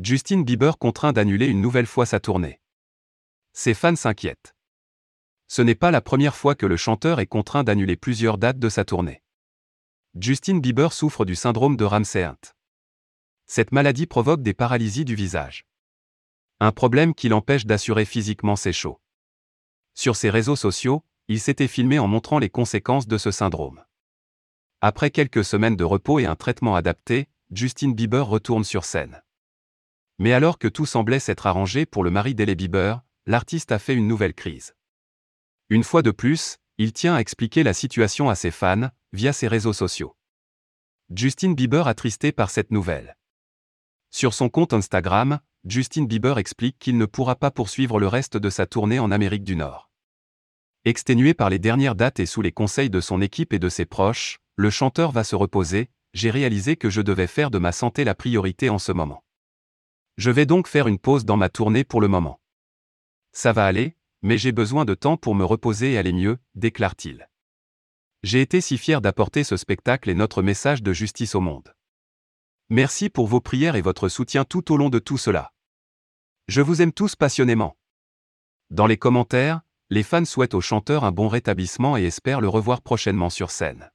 Justin Bieber contraint d'annuler une nouvelle fois sa tournée. Ses fans s'inquiètent. Ce n'est pas la première fois que le chanteur est contraint d'annuler plusieurs dates de sa tournée. Justin Bieber souffre du syndrome de Ramsay Hunt. Cette maladie provoque des paralysies du visage. Un problème qui l'empêche d'assurer physiquement ses shows. Sur ses réseaux sociaux, il s'était filmé en montrant les conséquences de ce syndrome. Après quelques semaines de repos et un traitement adapté, Justin Bieber retourne sur scène. Mais alors que tout semblait s'être arrangé pour le mari d'Elle Bieber, l'artiste a fait une nouvelle crise. Une fois de plus, il tient à expliquer la situation à ses fans, via ses réseaux sociaux. Justin Bieber attristé par cette nouvelle. Sur son compte Instagram, Justin Bieber explique qu'il ne pourra pas poursuivre le reste de sa tournée en Amérique du Nord. Exténué par les dernières dates et sous les conseils de son équipe et de ses proches, le chanteur va se reposer, j'ai réalisé que je devais faire de ma santé la priorité en ce moment. Je vais donc faire une pause dans ma tournée pour le moment. Ça va aller, mais j'ai besoin de temps pour me reposer et aller mieux, déclare-t-il. J'ai été si fier d'apporter ce spectacle et notre message de justice au monde. Merci pour vos prières et votre soutien tout au long de tout cela. Je vous aime tous passionnément. Dans les commentaires, les fans souhaitent au chanteur un bon rétablissement et espèrent le revoir prochainement sur scène.